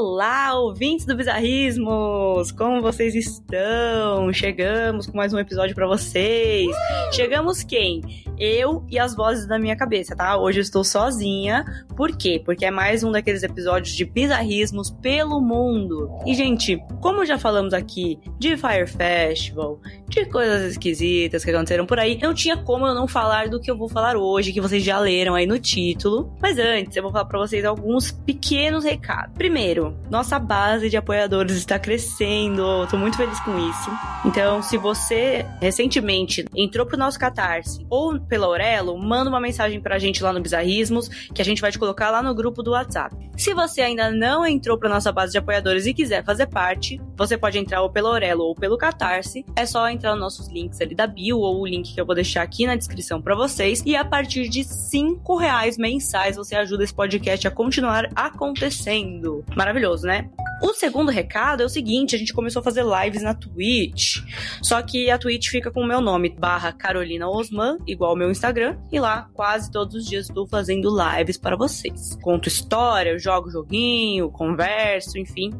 Olá, ouvintes do Bizarrismos! Como vocês estão? Chegamos com mais um episódio para vocês. Chegamos quem? Eu e as vozes da minha cabeça, tá? Hoje eu estou sozinha. Por quê? Porque é mais um daqueles episódios de bizarrismos pelo mundo. E, gente, como já falamos aqui de Fire Festival, de coisas esquisitas que aconteceram por aí, não tinha como eu não falar do que eu vou falar hoje, que vocês já leram aí no título. Mas antes, eu vou falar para vocês alguns pequenos recados. Primeiro, nossa base de apoiadores está crescendo, tô muito feliz com isso. Então, se você recentemente entrou pro nosso Catarse ou pela Aurelo, manda uma mensagem pra gente lá no Bizarrismos, que a gente vai te colocar lá no grupo do WhatsApp. Se você ainda não entrou pra nossa base de apoiadores e quiser fazer parte, você pode entrar ou pela Aurelo ou pelo Catarse. É só entrar nos nossos links ali da bio ou o link que eu vou deixar aqui na descrição para vocês. E a partir de cinco reais mensais você ajuda esse podcast a continuar acontecendo. Maravilhoso, né? O segundo recado é o seguinte: a gente começou a fazer lives na Twitch. Só que a Twitch fica com o meu nome, barra Carolina Osman, igual meu Instagram. E lá, quase todos os dias, estou fazendo lives para vocês. Conto história, jogo joguinho, converso, enfim.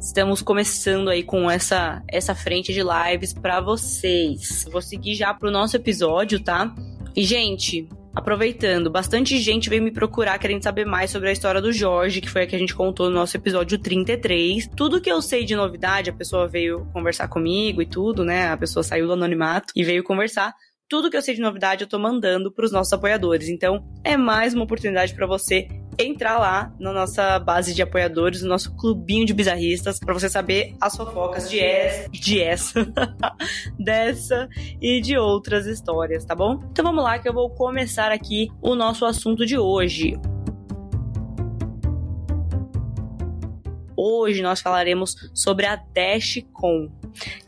Estamos começando aí com essa, essa frente de lives para vocês. Vou seguir já pro nosso episódio, tá? E, gente, Aproveitando, bastante gente veio me procurar querendo saber mais sobre a história do Jorge, que foi a que a gente contou no nosso episódio 33. Tudo que eu sei de novidade, a pessoa veio conversar comigo e tudo, né? A pessoa saiu do anonimato e veio conversar tudo que eu sei de novidade eu tô mandando para os nossos apoiadores. Então, é mais uma oportunidade para você entrar lá na nossa base de apoiadores, no nosso clubinho de bizarristas, para você saber as fofocas de essa, de essa, dessa e de outras histórias, tá bom? Então vamos lá que eu vou começar aqui o nosso assunto de hoje. Hoje nós falaremos sobre a DashCon,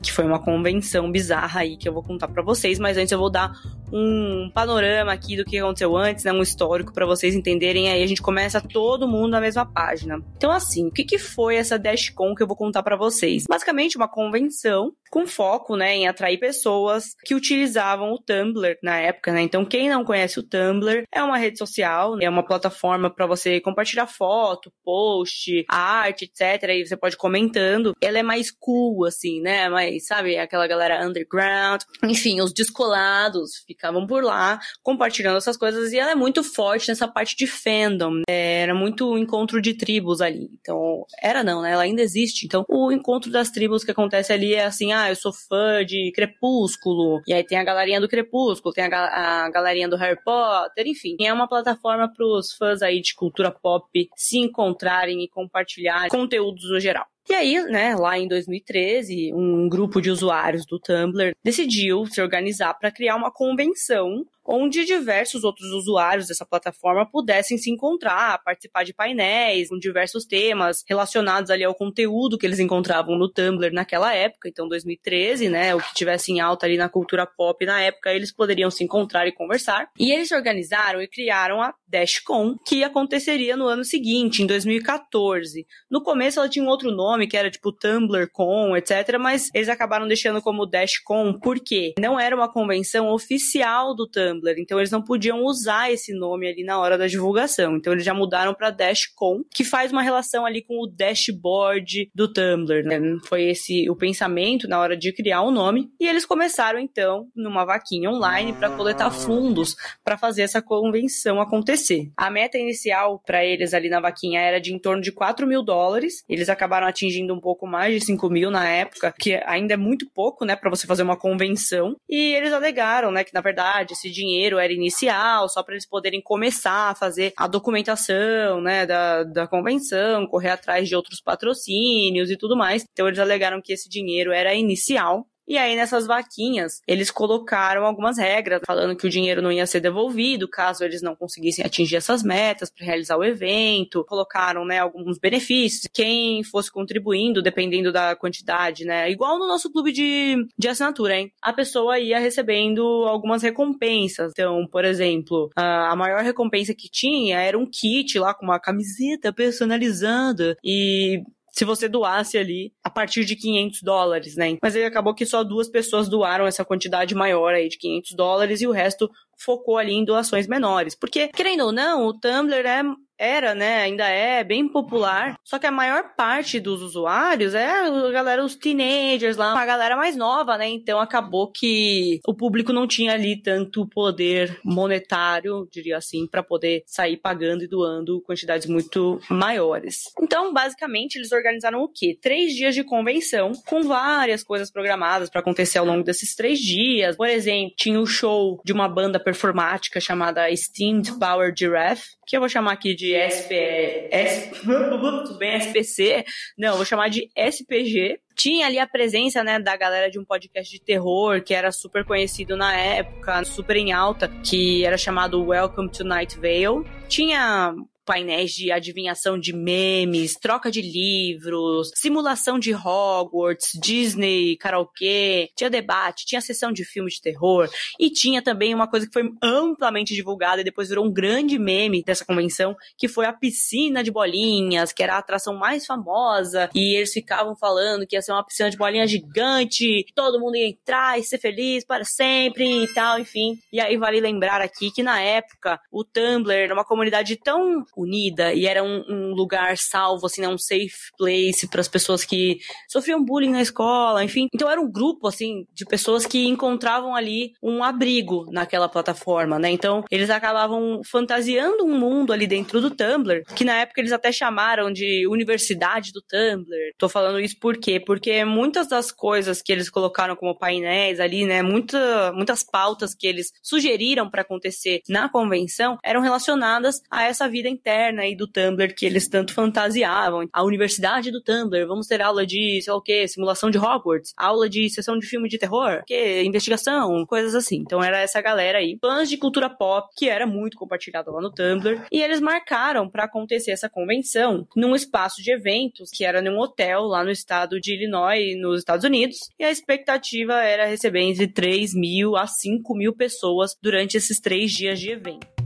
que foi uma convenção bizarra aí que eu vou contar para vocês, mas antes eu vou dar um panorama aqui do que aconteceu antes, né, um histórico para vocês entenderem. Aí a gente começa todo mundo na mesma página. Então, assim, o que, que foi essa Dashcon que eu vou contar para vocês? Basicamente, uma convenção com foco, né, em atrair pessoas que utilizavam o Tumblr na época, né? Então, quem não conhece o Tumblr, é uma rede social, é uma plataforma para você compartilhar foto, post, arte, etc. E você pode comentando. Ela é mais cool, assim, né? Mais, sabe, aquela galera underground. Enfim, os descolados ficavam por lá compartilhando essas coisas e ela é muito forte nessa parte de fandom. É, era muito encontro de tribos ali. Então, era não, né? Ela ainda existe. Então, o encontro das tribos que acontece ali é assim, ah, eu sou fã de Crepúsculo, e aí tem a galerinha do Crepúsculo, tem a, a galerinha do Harry Potter, enfim. É uma plataforma para os fãs aí de cultura pop se encontrarem e compartilhar conteúdos no geral. E aí, né, lá em 2013, um grupo de usuários do Tumblr decidiu se organizar para criar uma convenção onde diversos outros usuários dessa plataforma pudessem se encontrar, participar de painéis com diversos temas relacionados ali ao conteúdo que eles encontravam no Tumblr naquela época, então 2013, né, o que tivesse em alta ali na cultura pop na época, eles poderiam se encontrar e conversar. E eles organizaram e criaram a DashCon, que aconteceria no ano seguinte, em 2014. No começo ela tinha um outro nome, que era tipo TumblrCon, etc, mas eles acabaram deixando como DashCon porque não era uma convenção oficial do Tumblr Tumblr, então eles não podiam usar esse nome ali na hora da divulgação. Então eles já mudaram para Dashcon, que faz uma relação ali com o dashboard do Tumblr. Né? Foi esse o pensamento na hora de criar o um nome. E eles começaram então numa vaquinha online para coletar fundos para fazer essa convenção acontecer. A meta inicial para eles ali na vaquinha era de em torno de 4 mil dólares. Eles acabaram atingindo um pouco mais de 5 mil na época, que ainda é muito pouco, né, para você fazer uma convenção. E eles alegaram, né, que na verdade esse dinheiro dinheiro era inicial, só para eles poderem começar a fazer a documentação, né, da, da convenção, correr atrás de outros patrocínios e tudo mais. Então eles alegaram que esse dinheiro era inicial e aí, nessas vaquinhas, eles colocaram algumas regras, falando que o dinheiro não ia ser devolvido caso eles não conseguissem atingir essas metas para realizar o evento. Colocaram, né, alguns benefícios. Quem fosse contribuindo, dependendo da quantidade, né? Igual no nosso clube de, de assinatura, hein? A pessoa ia recebendo algumas recompensas. Então, por exemplo, a maior recompensa que tinha era um kit lá com uma camiseta personalizada e se você doasse ali a partir de 500 dólares, né? Mas aí acabou que só duas pessoas doaram essa quantidade maior aí de 500 dólares e o resto focou ali em doações menores. Porque, querendo ou não, o Tumblr é era, né, ainda é bem popular, só que a maior parte dos usuários é a galera, os teenagers lá, uma galera mais nova, né? Então acabou que o público não tinha ali tanto poder monetário, diria assim, para poder sair pagando e doando quantidades muito maiores. Então, basicamente, eles organizaram o quê? Três dias de convenção com várias coisas programadas para acontecer ao longo desses três dias. Por exemplo, tinha o show de uma banda performática chamada Steamed Power Giraffe, que eu vou chamar aqui de SP, S, tudo bem, SPC, não, vou chamar de SPG, tinha ali a presença, né, da galera de um podcast de terror que era super conhecido na época, super em alta, que era chamado Welcome to Night Vale. Tinha painéis de adivinhação de memes, troca de livros, simulação de Hogwarts, Disney, karaokê, tinha debate, tinha sessão de filme de terror e tinha também uma coisa que foi amplamente divulgada e depois virou um grande meme dessa convenção, que foi a piscina de bolinhas, que era a atração mais famosa e eles ficavam falando que ia ser uma piscina de bolinhas gigante, todo mundo ia entrar e ser feliz para sempre e tal, enfim. E aí vale lembrar aqui que na época o Tumblr era uma comunidade tão unida e era um, um lugar salvo, assim, né, um safe place para as pessoas que sofriam bullying na escola, enfim. Então era um grupo, assim, de pessoas que encontravam ali um abrigo naquela plataforma, né? Então eles acabavam fantasiando um mundo ali dentro do Tumblr, que na época eles até chamaram de Universidade do Tumblr. Tô falando isso por quê? Porque muitas das coisas que eles colocaram como painéis ali, né, muita, muitas pautas que eles sugeriram para acontecer na convenção eram relacionadas a essa vida interna interna aí do Tumblr que eles tanto fantasiavam. A universidade do Tumblr, vamos ter aula de, sei lá o que, simulação de Hogwarts, aula de sessão de filme de terror, que investigação, coisas assim. Então era essa galera aí, fãs de cultura pop, que era muito compartilhado lá no Tumblr, e eles marcaram para acontecer essa convenção num espaço de eventos que era num hotel lá no estado de Illinois, nos Estados Unidos, e a expectativa era receber entre 3 mil a 5 mil pessoas durante esses três dias de evento.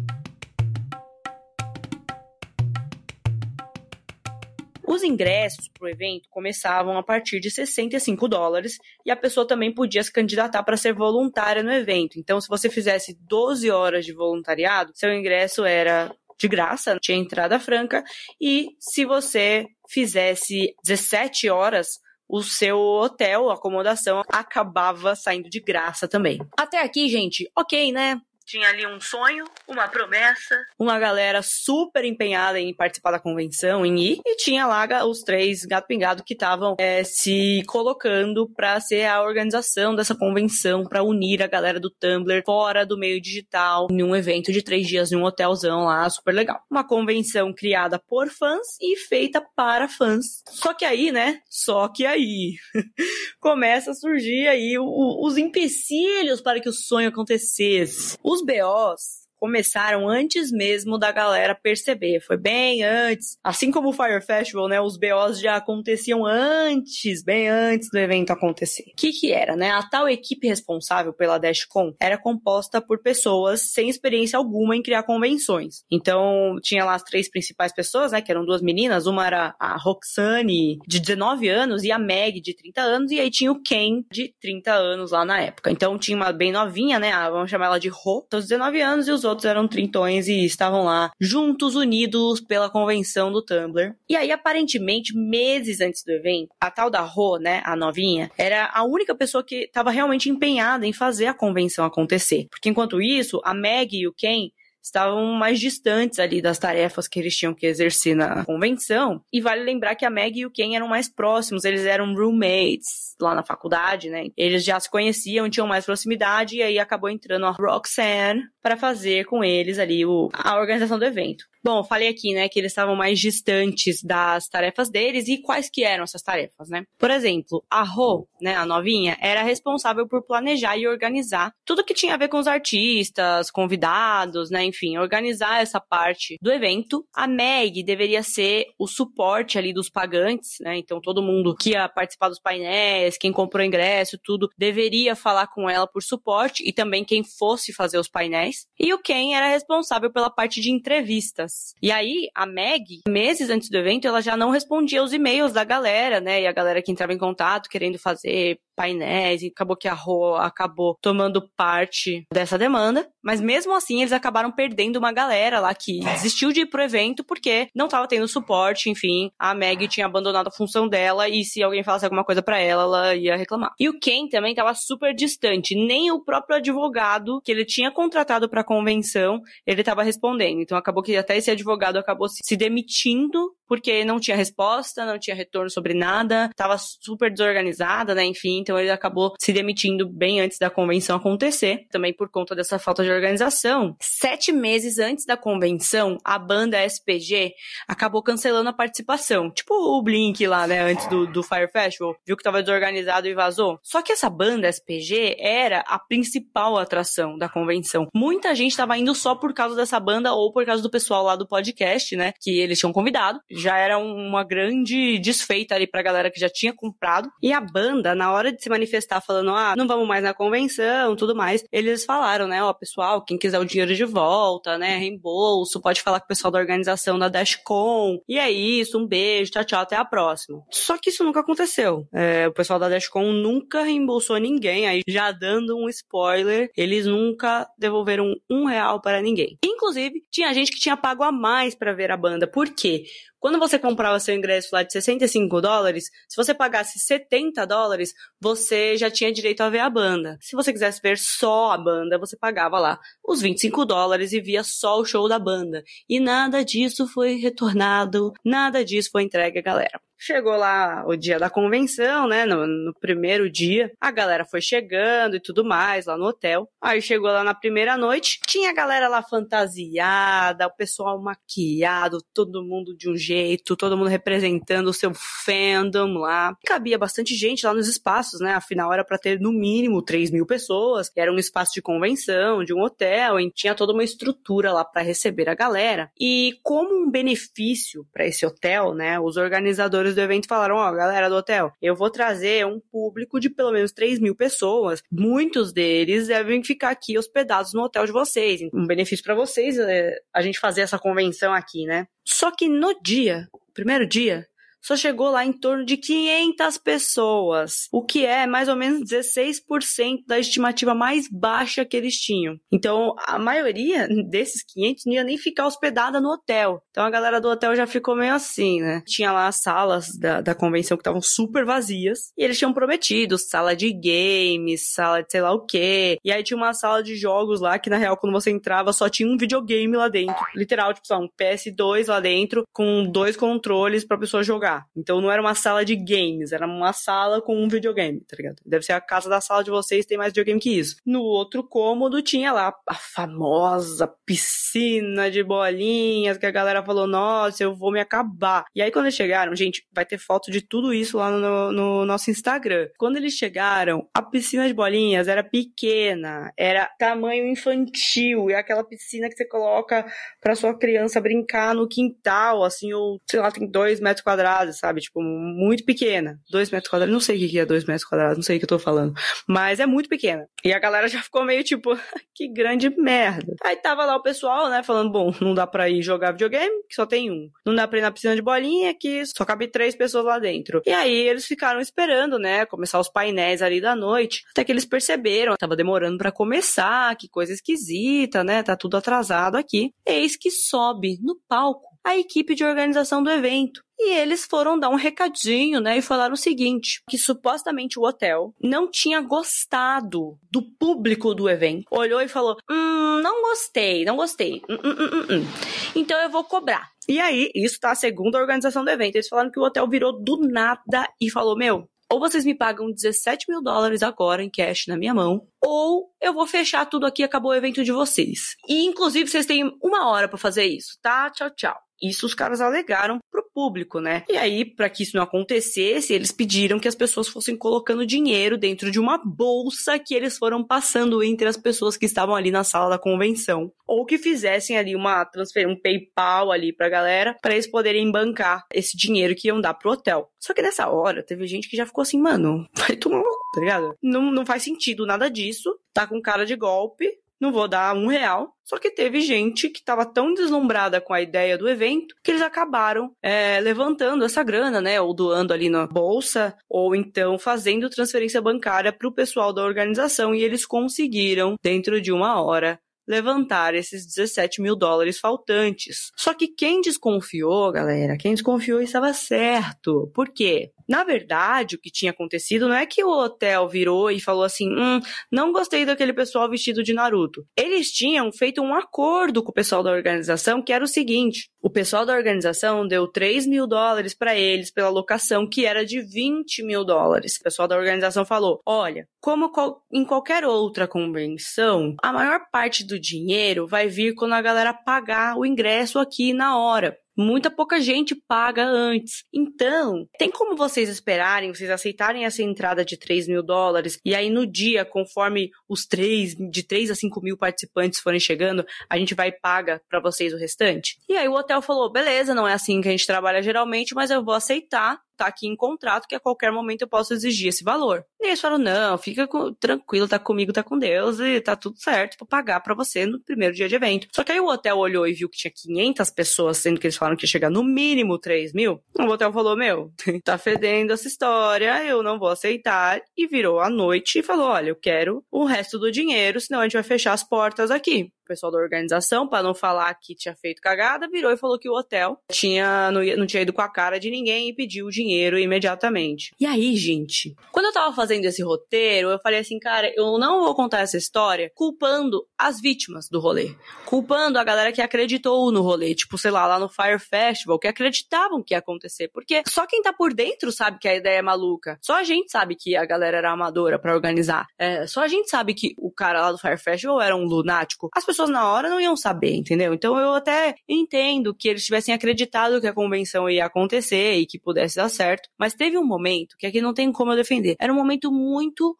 Os ingressos para o evento começavam a partir de 65 dólares e a pessoa também podia se candidatar para ser voluntária no evento. Então, se você fizesse 12 horas de voluntariado, seu ingresso era de graça, tinha entrada franca, e se você fizesse 17 horas, o seu hotel, acomodação, acabava saindo de graça também. Até aqui, gente, ok, né? Tinha ali um sonho, uma promessa, uma galera super empenhada em participar da convenção, em ir, e tinha lá os três gato pingado que estavam é, se colocando para ser a organização dessa convenção, para unir a galera do Tumblr fora do meio digital, em um evento de três dias em um hotelzão lá, super legal. Uma convenção criada por fãs e feita para fãs. Só que aí, né? Só que aí começa a surgir aí o, o, os empecilhos para que o sonho acontecesse. Os BOs começaram antes mesmo da galera perceber. Foi bem antes. Assim como o Fire Festival, né? Os BOs já aconteciam antes, bem antes do evento acontecer. O que que era, né? A tal equipe responsável pela DashCon era composta por pessoas sem experiência alguma em criar convenções. Então, tinha lá as três principais pessoas, né? Que eram duas meninas. Uma era a Roxane, de 19 anos, e a Meg, de 30 anos. E aí tinha o Ken, de 30 anos lá na época. Então, tinha uma bem novinha, né? Ah, vamos chamar ela de Ro, então 19 anos, e os outros outros eram trintões e estavam lá juntos, unidos pela convenção do Tumblr. E aí, aparentemente, meses antes do evento, a tal da Ro, né, a novinha, era a única pessoa que estava realmente empenhada em fazer a convenção acontecer. Porque enquanto isso, a Meg e o Ken estavam mais distantes ali das tarefas que eles tinham que exercer na convenção. E vale lembrar que a Meg e o Ken eram mais próximos, eles eram roommates lá na faculdade, né? Eles já se conheciam, tinham mais proximidade, e aí acabou entrando a Roxanne para fazer com eles ali o, a organização do evento. Bom, falei aqui, né, que eles estavam mais distantes das tarefas deles e quais que eram essas tarefas, né? Por exemplo, a Ro, né, a novinha, era responsável por planejar e organizar tudo que tinha a ver com os artistas, convidados, né, enfim, organizar essa parte do evento. A Meg deveria ser o suporte ali dos pagantes, né? Então todo mundo que ia participar dos painéis, quem comprou ingresso, tudo, deveria falar com ela por suporte e também quem fosse fazer os painéis. E o Ken era responsável pela parte de entrevistas e aí, a Meg, meses antes do evento, ela já não respondia os e-mails da galera, né? E a galera que entrava em contato querendo fazer painéis, e acabou que a Rô acabou tomando parte dessa demanda. Mas mesmo assim, eles acabaram perdendo uma galera lá que desistiu de ir pro evento porque não tava tendo suporte, enfim. A Meg tinha abandonado a função dela e se alguém falasse alguma coisa para ela, ela ia reclamar. E o Ken também tava super distante. Nem o próprio advogado que ele tinha contratado pra convenção, ele tava respondendo. Então acabou que até esse advogado acabou se demitindo porque não tinha resposta, não tinha retorno sobre nada, tava super desorganizada, né? Enfim, então ele acabou se demitindo bem antes da convenção acontecer, também por conta dessa falta de organização. Sete meses antes da convenção, a banda SPG acabou cancelando a participação. Tipo o Blink lá, né? Antes do, do Fire Festival. Viu que tava desorganizado e vazou. Só que essa banda SPG era a principal atração da convenção. Muita gente tava indo só por causa dessa banda ou por causa do pessoal lá do podcast, né? Que eles tinham convidado. Já era uma grande desfeita ali pra galera que já tinha comprado. E a banda, na hora de se manifestar falando, ah, não vamos mais na convenção, tudo mais, eles falaram, né, ó, pessoal, quem quiser o dinheiro de volta, né, reembolso, pode falar com o pessoal da organização da Dashcon. E é isso, um beijo, tchau, tchau, até a próxima. Só que isso nunca aconteceu. É, o pessoal da Dashcon nunca reembolsou ninguém, aí já dando um spoiler, eles nunca devolveram um real para ninguém. Inclusive, tinha gente que tinha pago a mais para ver a banda. Por quê? Quando você comprava seu ingresso lá de 65 dólares, se você pagasse 70 dólares, você já tinha direito a ver a banda. Se você quisesse ver só a banda, você pagava lá os 25 dólares e via só o show da banda. E nada disso foi retornado, nada disso foi entregue à galera. Chegou lá o dia da convenção, né? No, no, primeiro dia, a galera foi chegando e tudo mais lá no hotel. Aí chegou lá na primeira noite, tinha a galera lá fantasiada, o pessoal maquiado, todo mundo de um jeito, todo mundo representando o seu fandom lá. Cabia bastante gente lá nos espaços, né? Afinal, era para ter no mínimo 3 mil pessoas. Era um espaço de convenção, de um hotel, e tinha toda uma estrutura lá para receber a galera. E como um benefício para esse hotel, né? Os organizadores do evento falaram: Ó, oh, galera do hotel, eu vou trazer um público de pelo menos 3 mil pessoas. Muitos deles devem ficar aqui hospedados no hotel de vocês. Um benefício para vocês é a gente fazer essa convenção aqui, né? Só que no dia, primeiro dia, só chegou lá em torno de 500 pessoas, o que é mais ou menos 16% da estimativa mais baixa que eles tinham. Então, a maioria desses 500 não ia nem ficar hospedada no hotel. Então, a galera do hotel já ficou meio assim, né? Tinha lá as salas da, da convenção que estavam super vazias e eles tinham prometido sala de games, sala de sei lá o quê. E aí tinha uma sala de jogos lá que, na real, quando você entrava, só tinha um videogame lá dentro. Literal, tipo, só um PS2 lá dentro com dois controles pra pessoa jogar jogar. Então não era uma sala de games, era uma sala com um videogame, tá ligado? Deve ser a casa da sala de vocês tem mais videogame que isso. No outro cômodo tinha lá a famosa piscina de bolinhas que a galera falou: nossa, eu vou me acabar. E aí quando eles chegaram, gente, vai ter foto de tudo isso lá no, no nosso Instagram. Quando eles chegaram, a piscina de bolinhas era pequena, era tamanho infantil, é aquela piscina que você coloca pra sua criança brincar no quintal, assim, ou sei lá, tem dois metros quadrados quadrados, sabe? Tipo, muito pequena. Dois metros quadrados, não sei o que é dois metros quadrados, não sei o que eu tô falando. Mas é muito pequena. E a galera já ficou meio tipo, que grande merda. Aí tava lá o pessoal, né, falando, bom, não dá pra ir jogar videogame, que só tem um. Não dá pra ir na piscina de bolinha, que só cabe três pessoas lá dentro. E aí eles ficaram esperando, né, começar os painéis ali da noite, até que eles perceberam, tava demorando para começar, que coisa esquisita, né, tá tudo atrasado aqui. Eis que sobe no palco a equipe de organização do evento. E eles foram dar um recadinho, né? E falaram o seguinte: que supostamente o hotel não tinha gostado do público do evento. Olhou e falou: Hum, não gostei, não gostei. Hum, hum, hum, hum, hum. então eu vou cobrar. E aí, isso tá segundo a organização do evento. Eles falaram que o hotel virou do nada e falou: Meu, ou vocês me pagam 17 mil dólares agora em cash na minha mão, ou eu vou fechar tudo aqui, acabou o evento de vocês. E inclusive vocês têm uma hora para fazer isso, tá? Tchau, tchau. Isso os caras alegaram pro público, né? E aí, para que isso não acontecesse, eles pediram que as pessoas fossem colocando dinheiro dentro de uma bolsa que eles foram passando entre as pessoas que estavam ali na sala da convenção, ou que fizessem ali uma transferência, um PayPal ali pra galera, para eles poderem bancar esse dinheiro que iam dar pro hotel. Só que nessa hora, teve gente que já ficou assim, mano, vai tomar uma tá ligado? Não, não faz sentido nada disso, tá com cara de golpe, não vou dar um real. Só que teve gente que estava tão deslumbrada com a ideia do evento que eles acabaram é, levantando essa grana, né? Ou doando ali na bolsa, ou então fazendo transferência bancária para o pessoal da organização e eles conseguiram, dentro de uma hora, levantar esses 17 mil dólares faltantes. Só que quem desconfiou, galera, quem desconfiou estava certo. Por quê? Na verdade, o que tinha acontecido não é que o hotel virou e falou assim: hum, não gostei daquele pessoal vestido de Naruto. Eles tinham feito um acordo com o pessoal da organização que era o seguinte: o pessoal da organização deu 3 mil dólares para eles pela locação, que era de 20 mil dólares. O pessoal da organização falou: olha, como em qualquer outra convenção, a maior parte do dinheiro vai vir quando a galera pagar o ingresso aqui na hora. Muita pouca gente paga antes. Então, tem como vocês esperarem, vocês aceitarem essa entrada de 3 mil dólares, e aí no dia, conforme os três, de 3 a 5 mil participantes forem chegando, a gente vai paga para vocês o restante? E aí o hotel falou: beleza, não é assim que a gente trabalha geralmente, mas eu vou aceitar tá aqui em contrato que a qualquer momento eu posso exigir esse valor. E eles falaram: não, fica com, tranquilo, tá comigo, tá com Deus e tá tudo certo pra pagar para você no primeiro dia de evento. Só que aí o hotel olhou e viu que tinha 500 pessoas, sendo que eles falaram que ia chegar no mínimo 3 mil. O hotel falou: meu, tá fedendo essa história, eu não vou aceitar. E virou a noite e falou: olha, eu quero o resto do dinheiro, senão a gente vai fechar as portas aqui o pessoal da organização, para não falar que tinha feito cagada, virou e falou que o hotel tinha não, não tinha ido com a cara de ninguém e pediu o dinheiro imediatamente. E aí, gente, quando eu tava fazendo esse roteiro, eu falei assim, cara, eu não vou contar essa história culpando as vítimas do rolê, culpando a galera que acreditou no rolê, tipo, sei lá, lá no Fire Festival, que acreditavam que ia acontecer, porque só quem tá por dentro sabe que a ideia é maluca. Só a gente sabe que a galera era amadora para organizar. É, só a gente sabe que o cara lá do Fire Festival era um lunático. As pessoas na hora não iam saber, entendeu? Então eu até entendo que eles tivessem acreditado que a convenção ia acontecer e que pudesse dar certo, mas teve um momento que aqui não tem como eu defender. Era um momento muito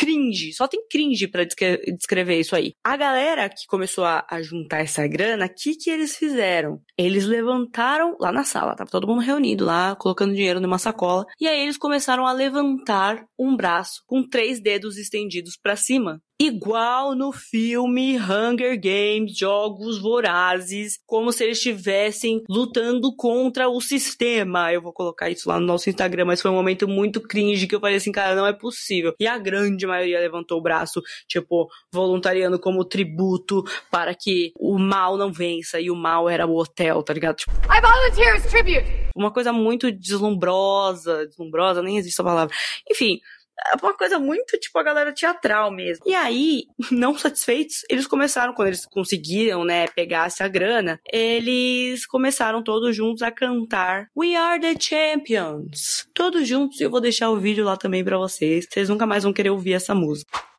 cringe, só tem cringe para descrever isso aí. A galera que começou a, a juntar essa grana, o que que eles fizeram? Eles levantaram lá na sala, tava todo mundo reunido lá, colocando dinheiro numa sacola, e aí eles começaram a levantar um braço com três dedos estendidos para cima igual no filme Hunger Games, Jogos Vorazes, como se eles estivessem lutando contra o sistema. Eu vou colocar isso lá no nosso Instagram, mas foi um momento muito cringe que eu falei assim, cara, não é possível. E a grande maioria levantou o braço, tipo, voluntariando como tributo para que o mal não vença, e o mal era o hotel, tá ligado? Tipo, I volunteer as tribute! Uma coisa muito deslumbrosa, deslumbrosa, nem existe essa palavra. Enfim, uma coisa muito, tipo, a galera teatral mesmo. E aí, não satisfeitos, eles começaram, quando eles conseguiram, né, pegar essa grana, eles começaram todos juntos a cantar We Are the Champions. Todos juntos, eu vou deixar o vídeo lá também para vocês. Vocês nunca mais vão querer ouvir essa música.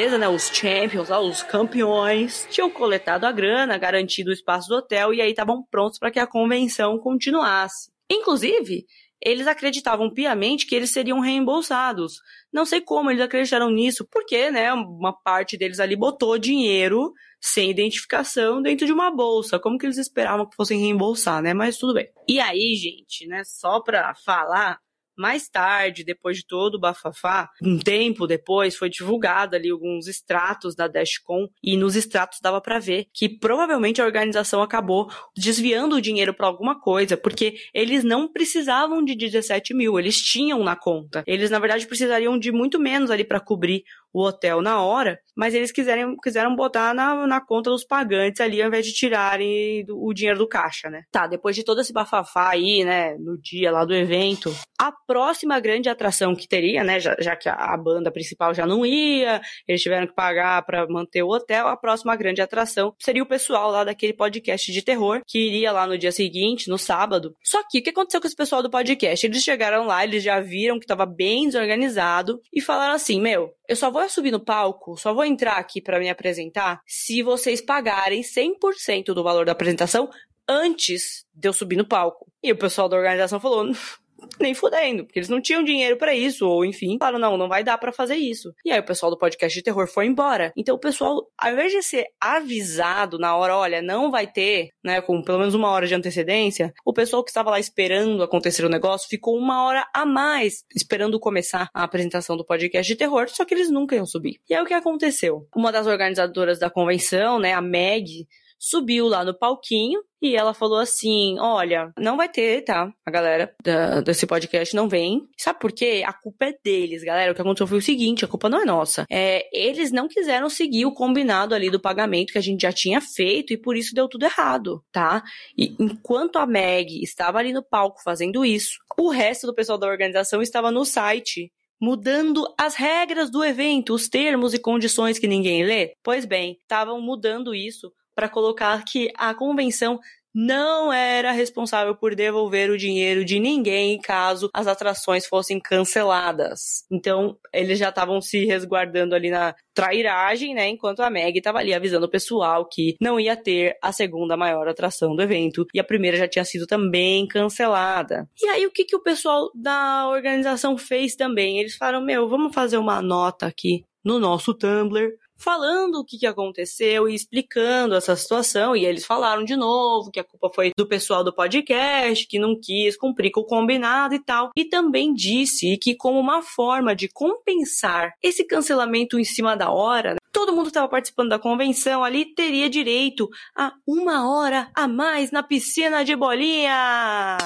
Beleza, né? Os champions, lá, os campeões, tinham coletado a grana, garantido o espaço do hotel e aí estavam prontos para que a convenção continuasse. Inclusive, eles acreditavam piamente que eles seriam reembolsados. Não sei como eles acreditaram nisso, porque, né, uma parte deles ali botou dinheiro sem identificação dentro de uma bolsa. Como que eles esperavam que fossem reembolsar, né? Mas tudo bem. E aí, gente, né, só pra falar, mais tarde, depois de todo o bafafá, um tempo depois, foi divulgado ali alguns extratos da Dashcon e nos extratos dava para ver que provavelmente a organização acabou desviando o dinheiro para alguma coisa, porque eles não precisavam de 17 mil, eles tinham na conta. Eles, na verdade, precisariam de muito menos ali para cobrir o hotel na hora, mas eles quiserem, quiseram botar na, na conta dos pagantes ali, ao invés de tirarem do, o dinheiro do caixa, né? Tá, depois de todo esse bafafá aí, né, no dia lá do evento, a próxima grande atração que teria, né, já, já que a, a banda principal já não ia, eles tiveram que pagar para manter o hotel, a próxima grande atração seria o pessoal lá daquele podcast de terror, que iria lá no dia seguinte, no sábado. Só que o que aconteceu com esse pessoal do podcast? Eles chegaram lá, eles já viram que tava bem desorganizado e falaram assim: meu, eu só vou subir no palco, só vou entrar aqui para me apresentar se vocês pagarem 100% do valor da apresentação antes de eu subir no palco. E o pessoal da organização falou: nem fudendo, porque eles não tinham dinheiro para isso, ou enfim, falaram, não, não vai dar para fazer isso. E aí o pessoal do podcast de terror foi embora. Então o pessoal, ao invés de ser avisado na hora, olha, não vai ter, né, com pelo menos uma hora de antecedência, o pessoal que estava lá esperando acontecer o negócio ficou uma hora a mais esperando começar a apresentação do podcast de terror, só que eles nunca iam subir. E aí o que aconteceu? Uma das organizadoras da convenção, né, a Meg, subiu lá no palquinho e ela falou assim: Olha, não vai ter, tá? A galera da, desse podcast não vem. Sabe por quê? A culpa é deles, galera. O que aconteceu foi o seguinte: a culpa não é nossa. É, eles não quiseram seguir o combinado ali do pagamento que a gente já tinha feito e por isso deu tudo errado, tá? E enquanto a Meg estava ali no palco fazendo isso, o resto do pessoal da organização estava no site mudando as regras do evento, os termos e condições que ninguém lê? Pois bem, estavam mudando isso para colocar que a convenção não era responsável por devolver o dinheiro de ninguém caso as atrações fossem canceladas. Então, eles já estavam se resguardando ali na trairagem, né? Enquanto a Meg estava ali avisando o pessoal que não ia ter a segunda maior atração do evento e a primeira já tinha sido também cancelada. E aí, o que, que o pessoal da organização fez também? Eles falaram: Meu, vamos fazer uma nota aqui no nosso Tumblr falando o que, que aconteceu e explicando essa situação. E eles falaram de novo que a culpa foi do pessoal do podcast, que não quis cumprir com o combinado e tal. E também disse que, como uma forma de compensar esse cancelamento em cima da hora, todo mundo que estava participando da convenção ali teria direito a uma hora a mais na piscina de bolinha.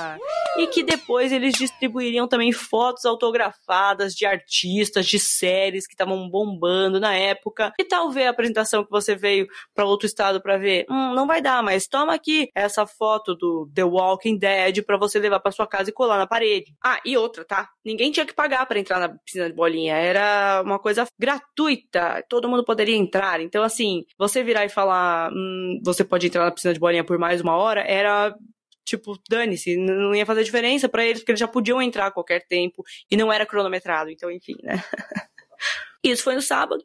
E que depois eles distribuiriam também fotos autografadas de artistas, de séries que estavam bombando na época. E tal ver a apresentação que você veio para outro estado para ver? Hum, não vai dar, mas toma aqui essa foto do The Walking Dead para você levar para sua casa e colar na parede. Ah, e outra, tá? Ninguém tinha que pagar para entrar na piscina de bolinha, era uma coisa gratuita. Todo mundo poderia entrar. Então, assim, você virar e falar, hum, você pode entrar na piscina de bolinha por mais uma hora, era tipo, dane-se, não ia fazer diferença para eles, porque eles já podiam entrar a qualquer tempo e não era cronometrado, então enfim, né? Isso foi no sábado.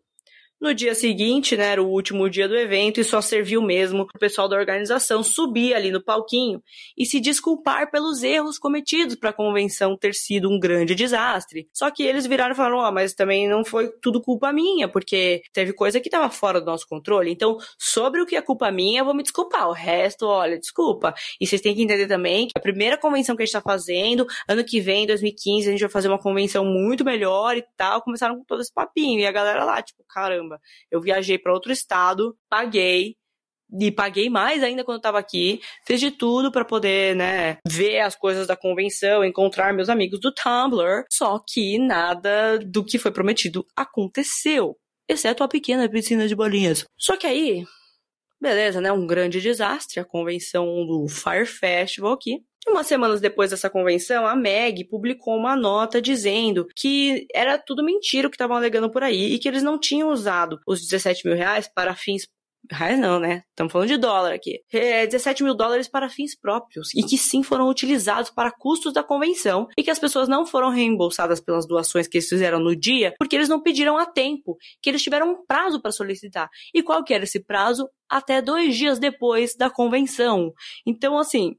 No dia seguinte, né, era o último dia do evento e só serviu mesmo o pessoal da organização subir ali no palquinho e se desculpar pelos erros cometidos para a convenção ter sido um grande desastre. Só que eles viraram e falaram: "Ó, oh, mas também não foi tudo culpa minha, porque teve coisa que estava fora do nosso controle. Então, sobre o que é culpa minha, eu vou me desculpar. O resto, olha, desculpa. E vocês têm que entender também que a primeira convenção que a gente está fazendo, ano que vem, 2015, a gente vai fazer uma convenção muito melhor e tal. Começaram com todo esse papinho e a galera lá, tipo, caramba, caramba. Eu viajei para outro estado, paguei, e paguei mais ainda quando eu tava aqui. Fiz de tudo para poder, né, ver as coisas da convenção, encontrar meus amigos do Tumblr. Só que nada do que foi prometido aconteceu. Exceto a pequena piscina de bolinhas. Só que aí, beleza, né? Um grande desastre. A convenção do Fire Festival aqui. Umas semanas depois dessa convenção, a Meg publicou uma nota dizendo que era tudo mentira o que estavam alegando por aí e que eles não tinham usado os 17 mil reais para fins Reais não, né? Estamos falando de dólar aqui. É 17 mil dólares para fins próprios e que sim foram utilizados para custos da convenção e que as pessoas não foram reembolsadas pelas doações que eles fizeram no dia porque eles não pediram a tempo, que eles tiveram um prazo para solicitar. E qual que era esse prazo? Até dois dias depois da convenção. Então, assim,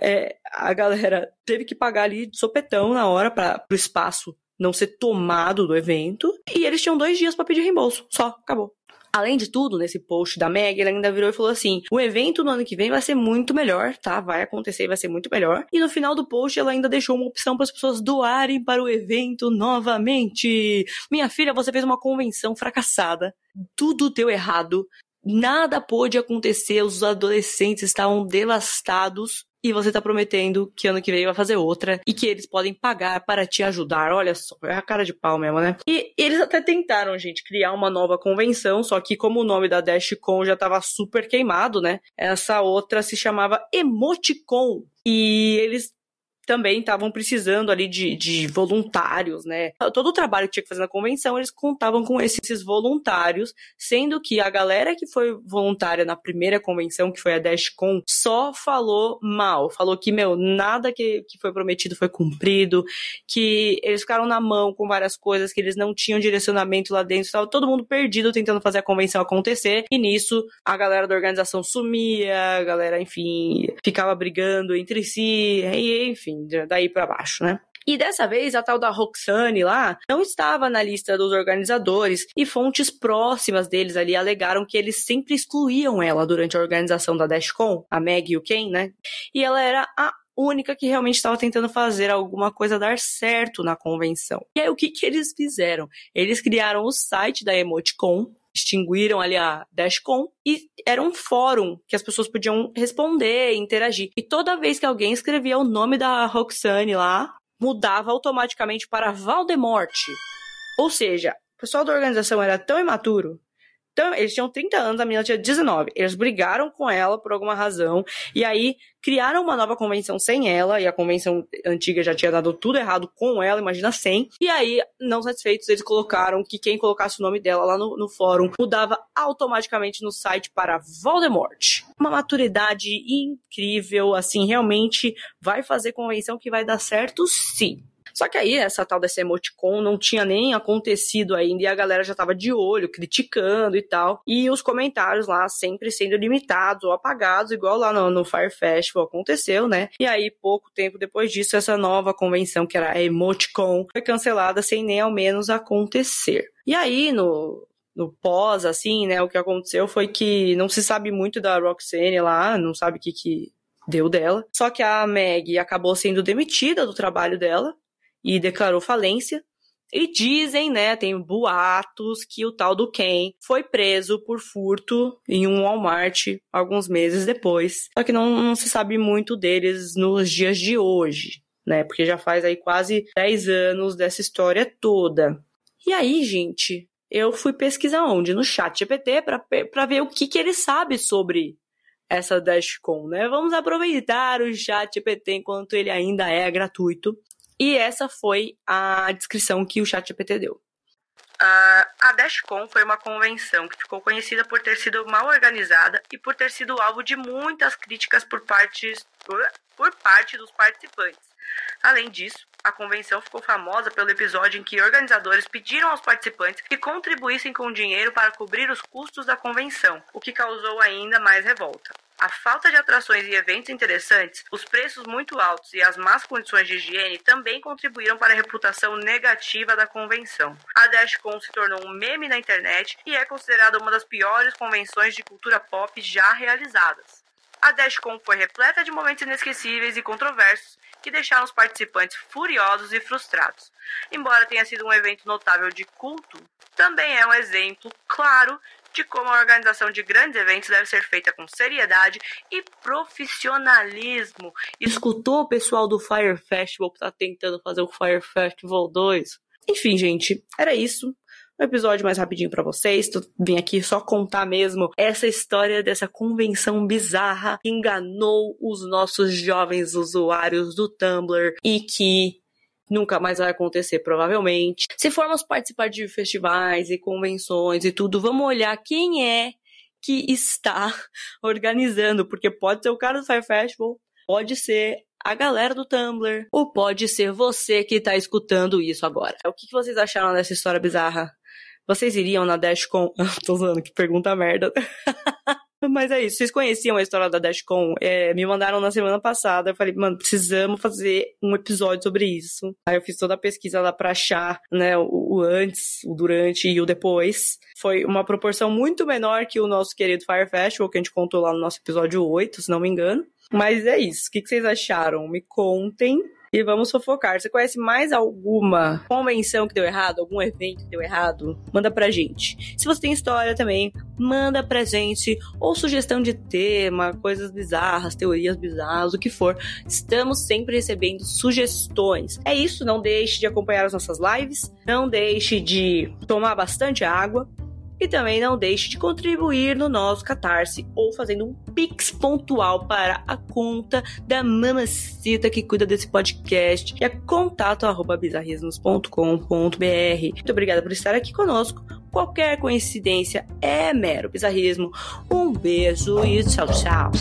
é, a galera teve que pagar ali de sopetão na hora para o espaço não ser tomado do evento. E eles tinham dois dias para pedir reembolso. Só, acabou. Além de tudo, nesse post da Meg, ele ainda virou e falou assim: o evento no ano que vem vai ser muito melhor, tá? Vai acontecer, vai ser muito melhor. E no final do post, ela ainda deixou uma opção para as pessoas doarem para o evento novamente. Minha filha, você fez uma convenção fracassada. Tudo deu errado. Nada pôde acontecer, os adolescentes estavam devastados e você tá prometendo que ano que vem vai fazer outra e que eles podem pagar para te ajudar. Olha só, é a cara de pau mesmo, né? E eles até tentaram, gente, criar uma nova convenção, só que como o nome da DashCon já tava super queimado, né? Essa outra se chamava Emoticon. E eles também estavam precisando ali de, de voluntários, né? Todo o trabalho que tinha que fazer na convenção, eles contavam com esses voluntários, sendo que a galera que foi voluntária na primeira convenção, que foi a DashCon, só falou mal. Falou que, meu, nada que, que foi prometido foi cumprido, que eles ficaram na mão com várias coisas, que eles não tinham direcionamento lá dentro, estava todo mundo perdido tentando fazer a convenção acontecer, e nisso a galera da organização sumia, a galera, enfim, ficava brigando entre si, e enfim, daí para baixo, né? E dessa vez, a tal da Roxane lá não estava na lista dos organizadores e fontes próximas deles ali alegaram que eles sempre excluíam ela durante a organização da Dashcon, a Meg e o Ken, né? E ela era a única que realmente estava tentando fazer alguma coisa dar certo na convenção. E aí o que que eles fizeram? Eles criaram o site da Emoticon, extinguiram ali a Dashcon e era um fórum que as pessoas podiam responder, interagir. E toda vez que alguém escrevia o nome da Roxane lá, mudava automaticamente para Valdemort. Ou seja, o pessoal da organização era tão imaturo então, eles tinham 30 anos, a menina tinha 19. Eles brigaram com ela por alguma razão. E aí criaram uma nova convenção sem ela. E a convenção antiga já tinha dado tudo errado com ela, imagina sem. E aí, não satisfeitos, eles colocaram que quem colocasse o nome dela lá no, no fórum mudava automaticamente no site para Voldemort. Uma maturidade incrível, assim, realmente vai fazer convenção que vai dar certo, sim. Só que aí, essa tal dessa emoticon não tinha nem acontecido ainda e a galera já tava de olho, criticando e tal. E os comentários lá sempre sendo limitados ou apagados, igual lá no, no Fire Festival aconteceu, né? E aí, pouco tempo depois disso, essa nova convenção, que era a Emoticon, foi cancelada sem nem ao menos acontecer. E aí, no, no pós, assim, né, o que aconteceu foi que não se sabe muito da Roxane lá, não sabe o que, que deu dela. Só que a Meg acabou sendo demitida do trabalho dela e declarou falência. E dizem, né, tem boatos que o tal do Ken foi preso por furto em um Walmart alguns meses depois. Só que não, não se sabe muito deles nos dias de hoje, né? Porque já faz aí quase 10 anos dessa história toda. E aí, gente, eu fui pesquisar onde? No chat GPT para ver o que, que ele sabe sobre essa Dashcon, né? Vamos aproveitar o chat GPT enquanto ele ainda é gratuito e essa foi a descrição que o ChatGPT deu. A DashCon foi uma convenção que ficou conhecida por ter sido mal organizada e por ter sido alvo de muitas críticas por, partes, por, por parte dos participantes. Além disso, a convenção ficou famosa pelo episódio em que organizadores pediram aos participantes que contribuíssem com dinheiro para cobrir os custos da convenção, o que causou ainda mais revolta. A falta de atrações e eventos interessantes, os preços muito altos e as más condições de higiene também contribuíram para a reputação negativa da convenção. A Dashcon se tornou um meme na internet e é considerada uma das piores convenções de cultura pop já realizadas. A Dashcon foi repleta de momentos inesquecíveis e controversos que deixaram os participantes furiosos e frustrados. Embora tenha sido um evento notável de culto, também é um exemplo claro de como a organização de grandes eventos deve ser feita com seriedade e profissionalismo. Escutou o pessoal do Fire Festival que está tentando fazer o Fire Festival 2? Enfim, gente, era isso um episódio mais rapidinho para vocês. Vim aqui só contar mesmo essa história dessa convenção bizarra que enganou os nossos jovens usuários do Tumblr e que nunca mais vai acontecer, provavelmente. Se formos participar de festivais e convenções e tudo, vamos olhar quem é que está organizando, porque pode ser o cara do Fire Festival, pode ser a galera do Tumblr, ou pode ser você que está escutando isso agora. O que vocês acharam dessa história bizarra? Vocês iriam na Dashcon? Tô zoando, que pergunta merda. Mas é isso, vocês conheciam a história da Dashcon? É, me mandaram na semana passada, eu falei, mano, precisamos fazer um episódio sobre isso. Aí eu fiz toda a pesquisa lá pra achar, né, o, o antes, o durante e o depois. Foi uma proporção muito menor que o nosso querido Fire Festival, que a gente contou lá no nosso episódio 8, se não me engano. Mas é isso, o que, que vocês acharam? Me contem e vamos fofocar. Você conhece mais alguma convenção que deu errado, algum evento que deu errado? Manda pra gente. Se você tem história também, manda pra gente ou sugestão de tema, coisas bizarras, teorias bizarras, o que for. Estamos sempre recebendo sugestões. É isso, não deixe de acompanhar as nossas lives, não deixe de tomar bastante água E também não deixe de contribuir no nosso Catarse ou fazendo um pix pontual para a conta da mamacita que cuida desse podcast, que é contato@bizarrismos.com.br. Muito obrigada por estar aqui conosco. Qualquer coincidência é mero bizarrismo. Um beijo e tchau, tchau.